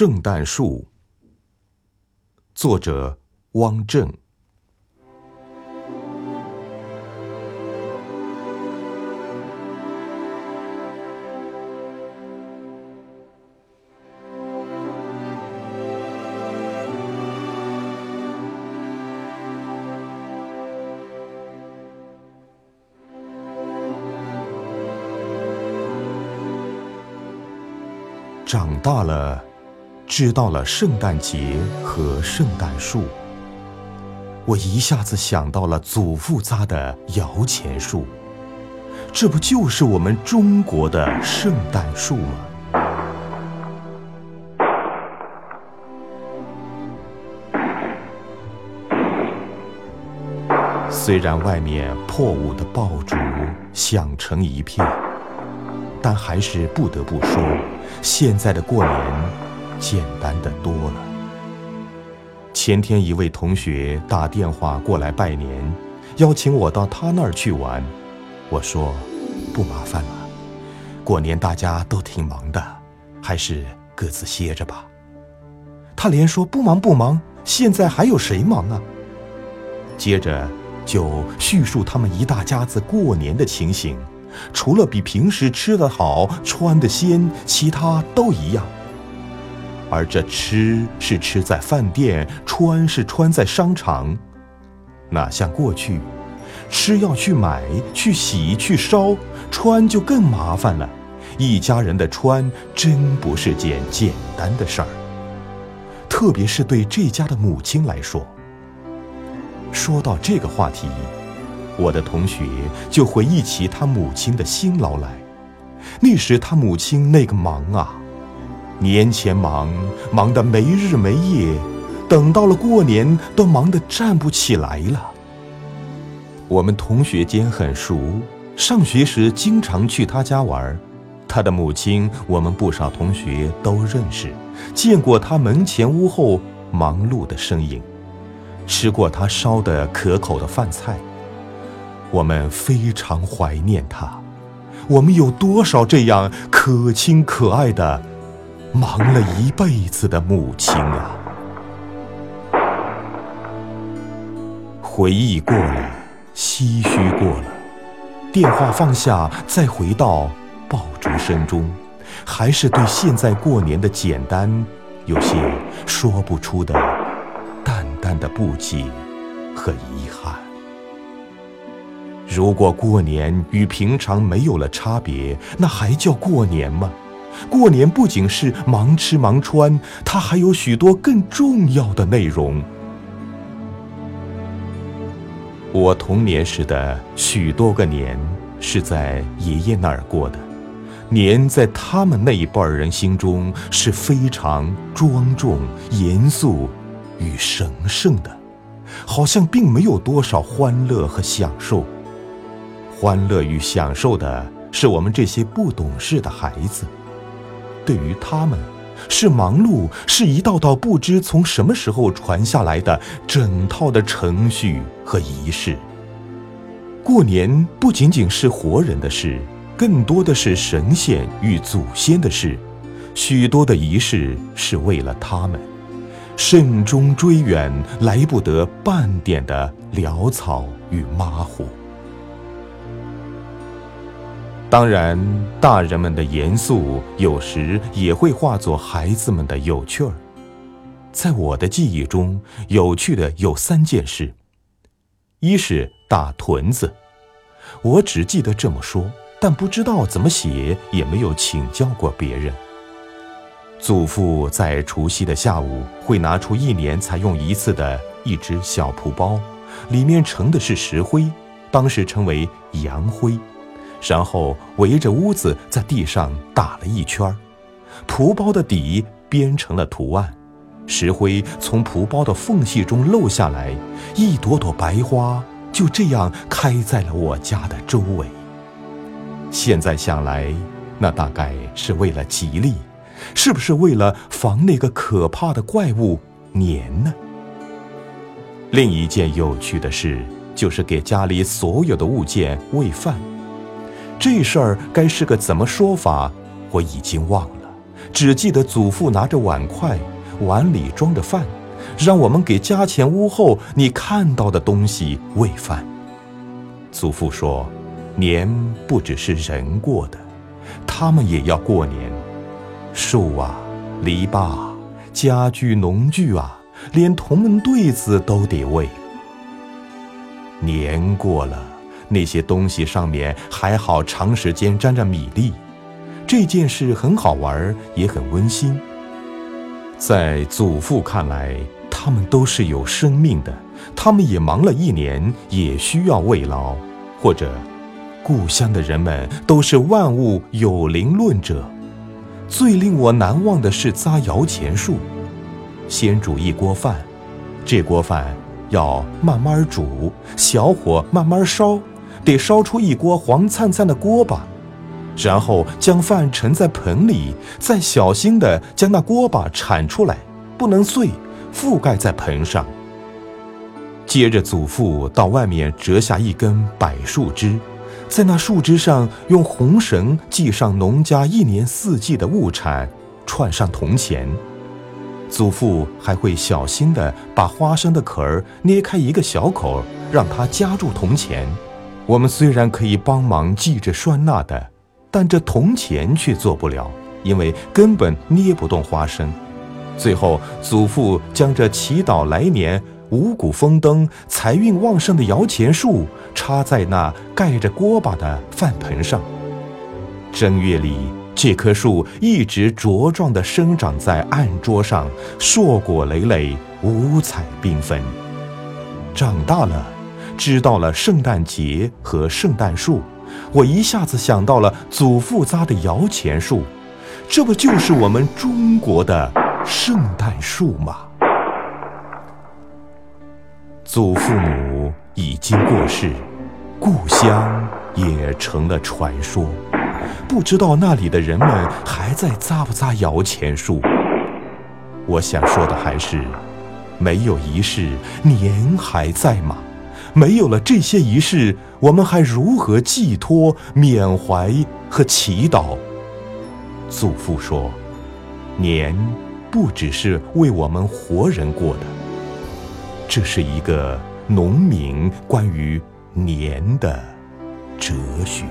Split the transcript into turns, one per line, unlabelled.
圣诞树，作者汪正。长大了，知道了圣诞节和圣诞树，我一下子想到了祖父扎的摇钱树，这不就是我们中国的圣诞树吗？虽然外面破五的爆竹响成一片。但还是不得不说，现在的过年简单的多了。前天一位同学打电话过来拜年，邀请我到他那儿去玩。我说不麻烦了，过年大家都挺忙的，还是各自歇着吧。他连说不忙不忙，现在还有谁忙啊？接着就叙述他们一大家子过年的情形。除了比平时吃的好、穿的鲜，其他都一样。而这吃是吃在饭店，穿是穿在商场，哪像过去，吃要去买、去洗、去烧，穿就更麻烦了。一家人的穿真不是件简单的事儿，特别是对这家的母亲来说。说到这个话题。我的同学就回忆起他母亲的辛劳来。那时他母亲那个忙啊，年前忙，忙得没日没夜，等到了过年都忙得站不起来了。我们同学间很熟，上学时经常去他家玩。他的母亲，我们不少同学都认识，见过他门前屋后忙碌的身影，吃过他烧的可口的饭菜。我们非常怀念他，我们有多少这样可亲可爱的、忙了一辈子的母亲啊！回忆过了，唏嘘过了，电话放下，再回到爆竹声中，还是对现在过年的简单，有些说不出的淡淡的不解和遗憾。如果过年与平常没有了差别，那还叫过年吗？过年不仅是忙吃忙穿，它还有许多更重要的内容。我童年时的许多个年是在爷爷那儿过的，年在他们那一辈人心中是非常庄重、严肃与神圣的，好像并没有多少欢乐和享受。欢乐与享受的是我们这些不懂事的孩子，对于他们，是忙碌，是一道道不知从什么时候传下来的整套的程序和仪式。过年不仅仅是活人的事，更多的是神仙与祖先的事，许多的仪式是为了他们，慎终追远，来不得半点的潦草与马虎。当然，大人们的严肃有时也会化作孩子们的有趣儿。在我的记忆中，有趣的有三件事：一是打屯子，我只记得这么说，但不知道怎么写，也没有请教过别人。祖父在除夕的下午会拿出一年才用一次的一只小蒲包，里面盛的是石灰，当时称为洋灰。然后围着屋子在地上打了一圈儿，蒲包的底编成了图案，石灰从蒲包的缝隙中漏下来，一朵朵白花就这样开在了我家的周围。现在想来，那大概是为了吉利，是不是为了防那个可怕的怪物年呢？另一件有趣的事，就是给家里所有的物件喂饭。这事儿该是个怎么说法，我已经忘了。只记得祖父拿着碗筷，碗里装着饭，让我们给家前屋后你看到的东西喂饭。祖父说：“年不只是人过的，他们也要过年。树啊，篱笆，家具农具啊，连同门对子都得喂。年过了，那些东西上面还好长时间沾着米粒。”这件事很好玩，也很温馨。在祖父看来，他们都是有生命的，他们也忙了一年，也需要慰劳。或者，故乡的人们都是万物有灵论者。最令我难忘的是扎摇钱树，先煮一锅饭，这锅饭要慢慢煮，小火慢慢烧，得烧出一锅黄灿灿的锅巴。然后将饭盛在盆里，再小心地将那锅巴铲出来，不能碎，覆盖在盆上。接着，祖父到外面折下一根柏树枝，在那树枝上用红绳系上农家一年四季的物产，串上铜钱。祖父还会小心地把花生的壳儿捏开一个小口，让它夹住铜钱。我们虽然可以帮忙系着拴那的。但这铜钱却做不了，因为根本捏不动花生。最后，祖父将这祈祷来年五谷丰登、财运旺盛的摇钱树插在那盖着锅巴的饭盆上。正月里，这棵树一直茁壮地生长在案桌上，硕果累累，五彩缤纷。长大了，知道了圣诞节和圣诞树。我一下子想到了祖父扎的摇钱树，这不就是我们中国的圣诞树吗？祖父母已经过世，故乡也成了传说，不知道那里的人们还在扎不扎摇钱树。我想说的还是，没有仪式，年还在吗？没有了这些仪式，我们还如何寄托、缅怀和祈祷？祖父说：“年不只是为我们活人过的，这是一个农民关于年的哲学。”